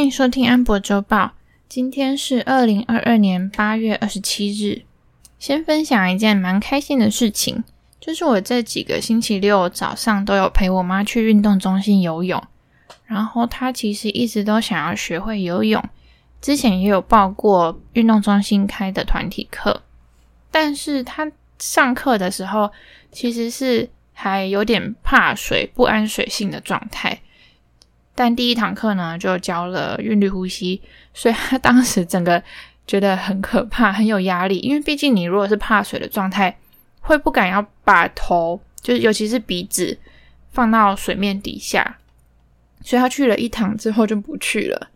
欢迎收听安博周报。今天是二零二二年八月二十七日。先分享一件蛮开心的事情，就是我这几个星期六早上都有陪我妈去运动中心游泳。然后她其实一直都想要学会游泳，之前也有报过运动中心开的团体课，但是她上课的时候其实是还有点怕水、不安水性的状态。但第一堂课呢，就教了韵律呼吸，所以他当时整个觉得很可怕，很有压力。因为毕竟你如果是怕水的状态，会不敢要把头，就是尤其是鼻子放到水面底下。所以他去了一堂之后就不去了。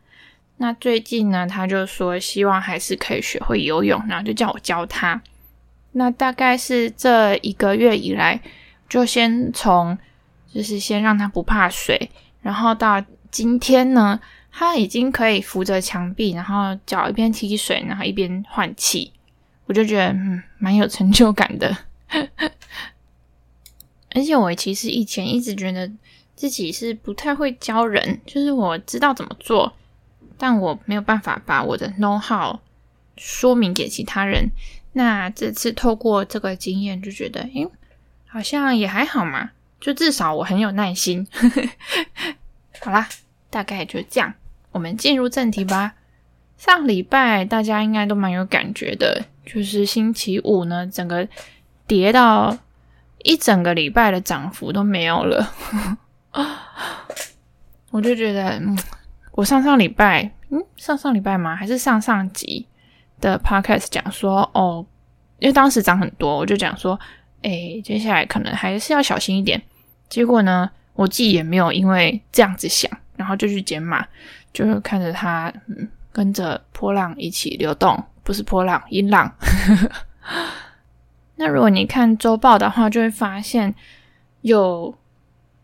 那最近呢，他就说希望还是可以学会游泳，然后就叫我教他。那大概是这一个月以来，就先从就是先让他不怕水。然后到今天呢，他已经可以扶着墙壁，然后脚一边踢水，然后一边换气，我就觉得嗯，蛮有成就感的。而且我其实以前一直觉得自己是不太会教人，就是我知道怎么做，但我没有办法把我的 know how 说明给其他人。那这次透过这个经验，就觉得，诶，好像也还好嘛。就至少我很有耐心。好啦，大概就这样，我们进入正题吧。上礼拜大家应该都蛮有感觉的，就是星期五呢，整个跌到一整个礼拜的涨幅都没有了。我就觉得，嗯，我上上礼拜，嗯，上上礼拜吗？还是上上集的 podcast 讲说，哦，因为当时涨很多，我就讲说，诶，接下来可能还是要小心一点。结果呢，我自己也没有因为这样子想，然后就去减码，就是看着它，嗯，跟着波浪一起流动，不是波浪，音浪。那如果你看周报的话，就会发现有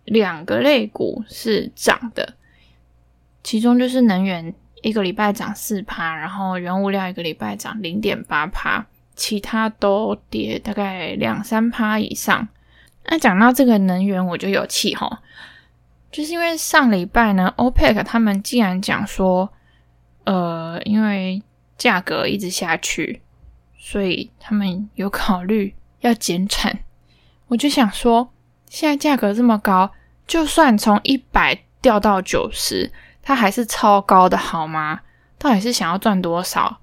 两个类股是涨的，其中就是能源一个礼拜涨四趴，然后原物料一个礼拜涨零点八趴，其他都跌大概两三趴以上。那讲到这个能源，我就有气吼，就是因为上礼拜呢，OPEC 他们竟然讲说，呃，因为价格一直下去，所以他们有考虑要减产。我就想说，现在价格这么高，就算从一百掉到九十，它还是超高的，好吗？到底是想要赚多少？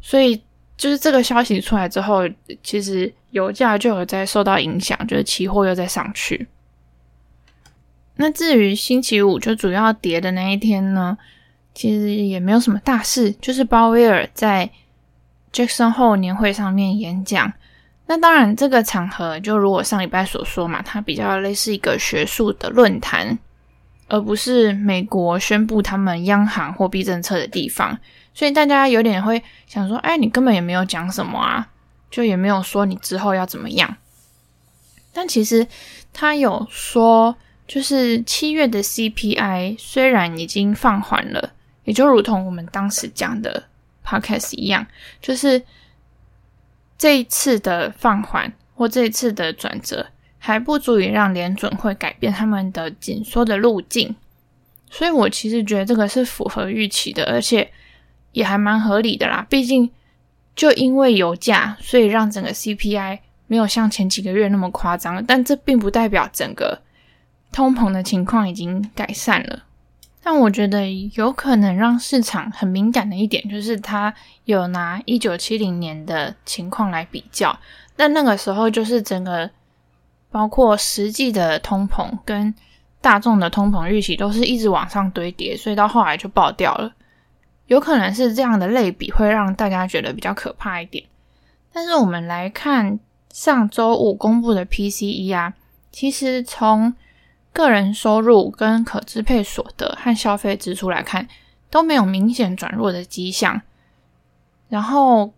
所以就是这个消息出来之后，其实。油价就有在受到影响，就是期货又在上去。那至于星期五就主要跌的那一天呢，其实也没有什么大事，就是鲍威尔在 Jackson 后年会上面演讲。那当然，这个场合就如我上礼拜所说嘛，它比较类似一个学术的论坛，而不是美国宣布他们央行货币政策的地方。所以大家有点会想说，哎，你根本也没有讲什么啊。就也没有说你之后要怎么样，但其实他有说，就是七月的 CPI 虽然已经放缓了，也就如同我们当时讲的 Podcast 一样，就是这一次的放缓或这一次的转折还不足以让联准会改变他们的紧缩的路径，所以我其实觉得这个是符合预期的，而且也还蛮合理的啦，毕竟。就因为油价，所以让整个 CPI 没有像前几个月那么夸张，但这并不代表整个通膨的情况已经改善了。但我觉得有可能让市场很敏感的一点，就是他有拿一九七零年的情况来比较，但那个时候就是整个包括实际的通膨跟大众的通膨预期都是一直往上堆叠，所以到后来就爆掉了。有可能是这样的类比会让大家觉得比较可怕一点，但是我们来看上周五公布的 PCE 啊，其实从个人收入跟可支配所得和消费支出来看，都没有明显转弱的迹象。然后，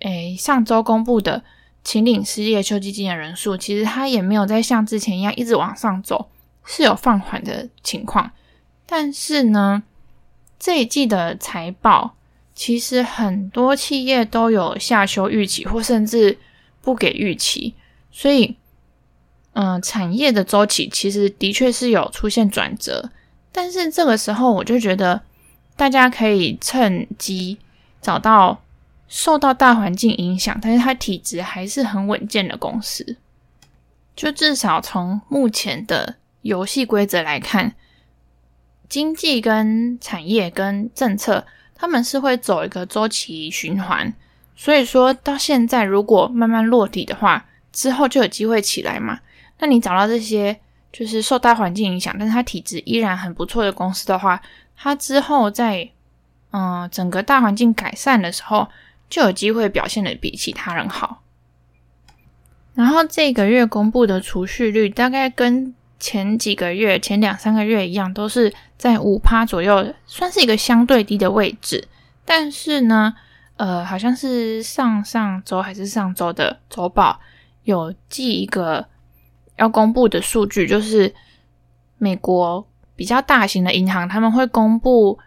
诶，上周公布的秦岭失业救济金的人数，其实它也没有再像之前一样一直往上走，是有放缓的情况。但是呢，这一季的财报，其实很多企业都有下修预期，或甚至不给预期，所以，嗯、产业的周期其实的确是有出现转折。但是这个时候，我就觉得大家可以趁机找到受到大环境影响，但是它体质还是很稳健的公司。就至少从目前的游戏规则来看，经济跟产业跟政策，他们是会走一个周期循环。所以说到现在，如果慢慢落地的话，之后就有机会起来嘛。那你找到这些就是受大环境影响，但是它体质依然很不错的公司的话，它之后在嗯整个大环境改善的时候，就有机会表现的比其他人好。然后这个月公布的储蓄率大概跟前几个月、前两三个月一样，都是在五趴左右，算是一个相对低的位置。但是呢，呃，好像是上上周还是上周的周报有记一个要公布的数据，就是美国。比较大型的银行，他们会公布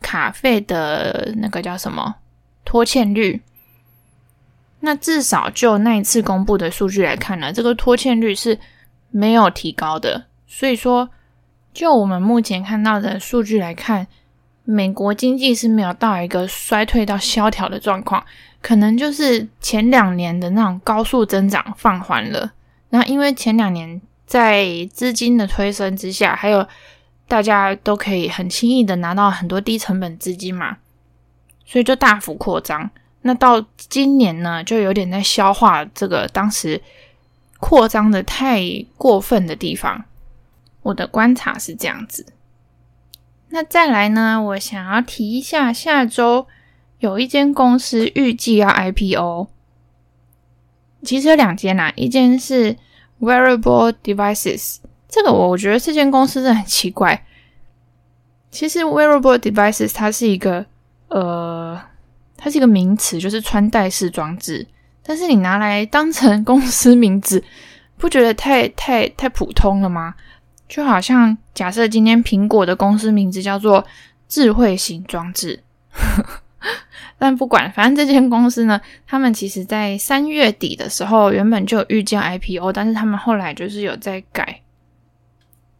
卡费的那个叫什么拖欠率。那至少就那一次公布的数据来看呢，这个拖欠率是没有提高的。所以说，就我们目前看到的数据来看，美国经济是没有到一个衰退到萧条的状况，可能就是前两年的那种高速增长放缓了。那因为前两年在资金的推升之下，还有大家都可以很轻易的拿到很多低成本资金嘛，所以就大幅扩张。那到今年呢，就有点在消化这个当时扩张的太过分的地方。我的观察是这样子。那再来呢，我想要提一下，下周有一间公司预计要 IPO，其实有两间啦，一间是 Wearable Devices。这个我我觉得这间公司真的很奇怪。其实 wearable devices 它是一个呃，它是一个名词，就是穿戴式装置。但是你拿来当成公司名字，不觉得太太太普通了吗？就好像假设今天苹果的公司名字叫做智慧型装置，但不管，反正这间公司呢，他们其实在三月底的时候原本就有预计 IPO，但是他们后来就是有在改。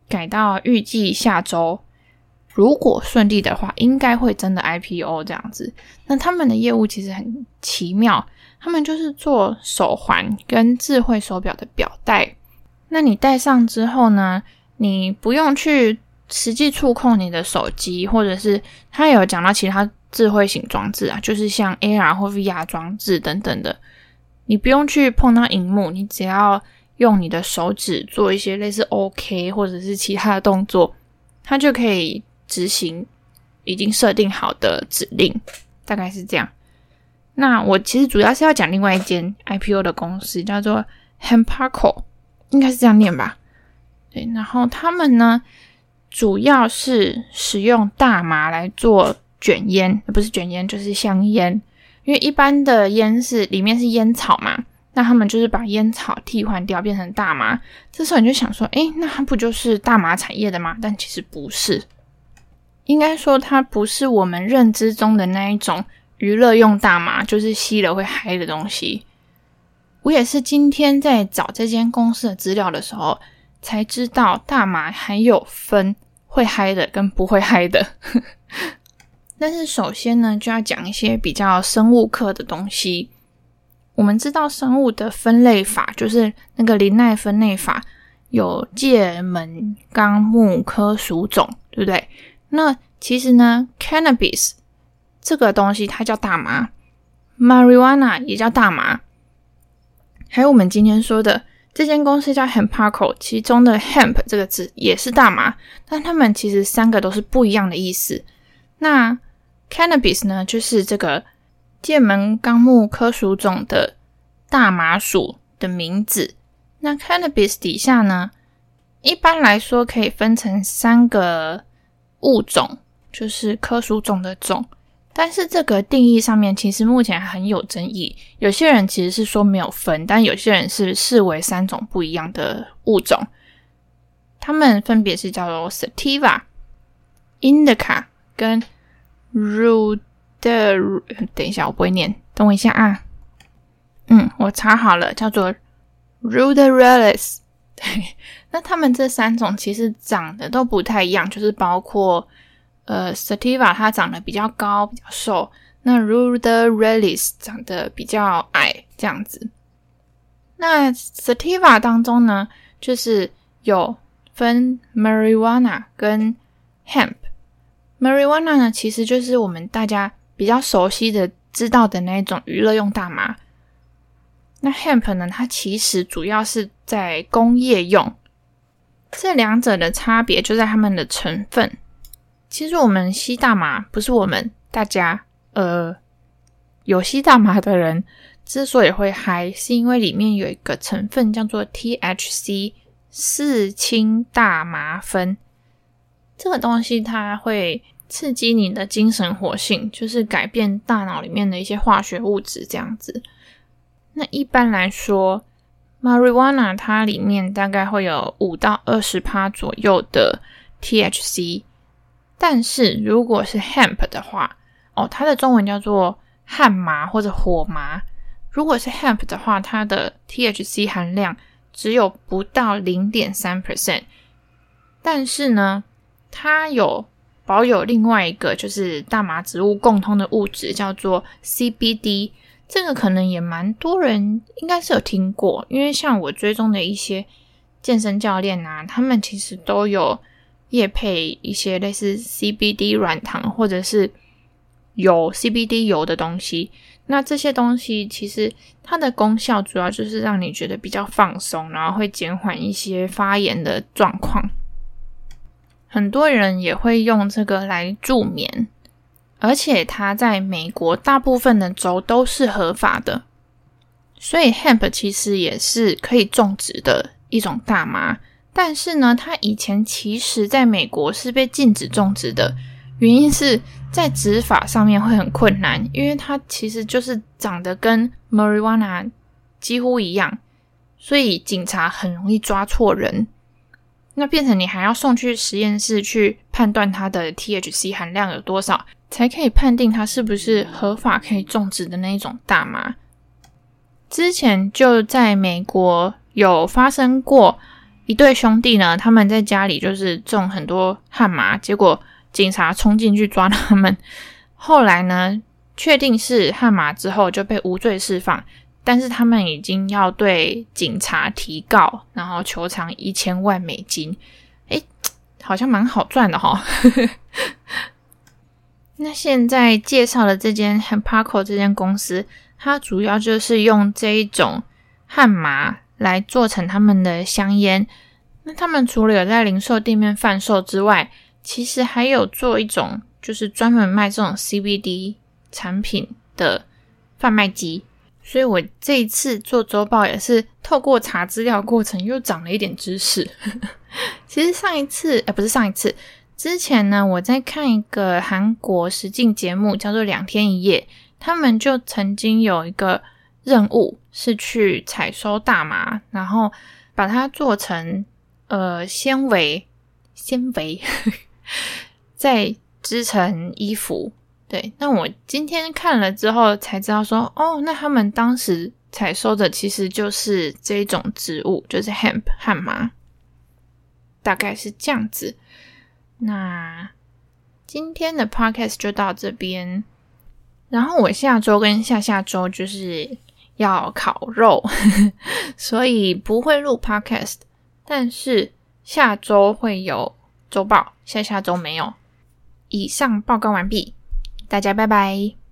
改到预计下周，如果顺利的话，应该会真的 IPO 这样子。那他们的业务其实很奇妙，他们就是做手环跟智慧手表的表带。那你戴上之后呢，你不用去实际触控你的手机，或者是他有讲到其他智慧型装置啊，就是像 AR 或 VR 装置等等的，你不用去碰到荧幕，你只要。用你的手指做一些类似 OK 或者是其他的动作，它就可以执行已经设定好的指令，大概是这样。那我其实主要是要讲另外一间 IPO 的公司，叫做 Hemparco，应该是这样念吧？对，然后他们呢，主要是使用大麻来做卷烟，不是卷烟就是香烟，因为一般的烟是里面是烟草嘛。那他们就是把烟草替换掉，变成大麻。这时候你就想说，诶，那它不就是大麻产业的吗？但其实不是，应该说它不是我们认知中的那一种娱乐用大麻，就是吸了会嗨的东西。我也是今天在找这间公司的资料的时候，才知道大麻还有分会嗨的跟不会嗨的。但是首先呢，就要讲一些比较生物课的东西。我们知道生物的分类法，就是那个林奈分类法，有界门纲目科属种，对不对？那其实呢，cannabis 这个东西它叫大麻，marijuana 也叫大麻，还有我们今天说的这间公司叫 Hemparco，其中的 hemp 这个字也是大麻，但它们其实三个都是不一样的意思。那 cannabis 呢，就是这个。剑门纲目科属种的大麻属的名字，那 cannabis 底下呢，一般来说可以分成三个物种，就是科属种的种。但是这个定义上面其实目前还很有争议，有些人其实是说没有分，但有些人是视为三种不一样的物种。它们分别是叫做 sativa、indica 跟 rud。的，等一下，我不会念，等我一下啊。嗯，我查好了，叫做 Ruderales。对，那他们这三种其实长得都不太一样，就是包括呃，Sativa 它长得比较高，比较瘦，那 ruderalis 长得比较矮，这样子。那 Sativa 当中呢，就是有分 Marijuana 跟 Hemp。Marijuana 呢，其实就是我们大家比较熟悉的、知道的那一种娱乐用大麻。那 Hemp 呢，它其实主要是在工业用。这两者的差别就在它们的成分。其实我们吸大麻，不是我们大家，呃，有吸大麻的人之所以会嗨，是因为里面有一个成分叫做 THC 四氢大麻酚。这个东西它会刺激你的精神活性，就是改变大脑里面的一些化学物质这样子。那一般来说，Marijuana 它里面大概会有五到二十趴左右的 THC。但是如果是 hemp 的话，哦，它的中文叫做旱麻或者火麻。如果是 hemp 的话，它的 THC 含量只有不到零点三 percent。但是呢，它有保有另外一个就是大麻植物共通的物质，叫做 CBD。这个可能也蛮多人应该是有听过，因为像我追踪的一些健身教练啊，他们其实都有。业配一些类似 CBD 软糖或者是有 CBD 油的东西，那这些东西其实它的功效主要就是让你觉得比较放松，然后会减缓一些发炎的状况。很多人也会用这个来助眠，而且它在美国大部分的州都是合法的，所以 Hemp 其实也是可以种植的一种大麻。但是呢，它以前其实在美国是被禁止种植的，原因是在执法上面会很困难，因为它其实就是长得跟 marijuana 几乎一样，所以警察很容易抓错人。那变成你还要送去实验室去判断它的 THC 含量有多少，才可以判定它是不是合法可以种植的那一种大麻。之前就在美国有发生过。一对兄弟呢，他们在家里就是种很多旱麻，结果警察冲进去抓他们。后来呢，确定是旱麻之后，就被无罪释放。但是他们已经要对警察提告，然后求偿一千万美金。诶，好像蛮好赚的哈。那现在介绍的这间 Hemparco 这间公司，它主要就是用这一种旱麻。来做成他们的香烟。那他们除了有在零售店面贩售之外，其实还有做一种，就是专门卖这种 CBD 产品的贩卖机。所以我这一次做周报也是透过查资料过程又长了一点知识。其实上一次，呃，不是上一次，之前呢，我在看一个韩国实境节目，叫做《两天一夜》，他们就曾经有一个。任务是去采收大麻，然后把它做成呃纤维，纤维 再织成衣服。对，那我今天看了之后才知道说，哦，那他们当时采收的其实就是这种植物，就是 hemp 旱麻，大概是这样子。那今天的 podcast 就到这边，然后我下周跟下下周就是。要烤肉，所以不会录 podcast，但是下周会有周报，下下周没有。以上报告完毕，大家拜拜。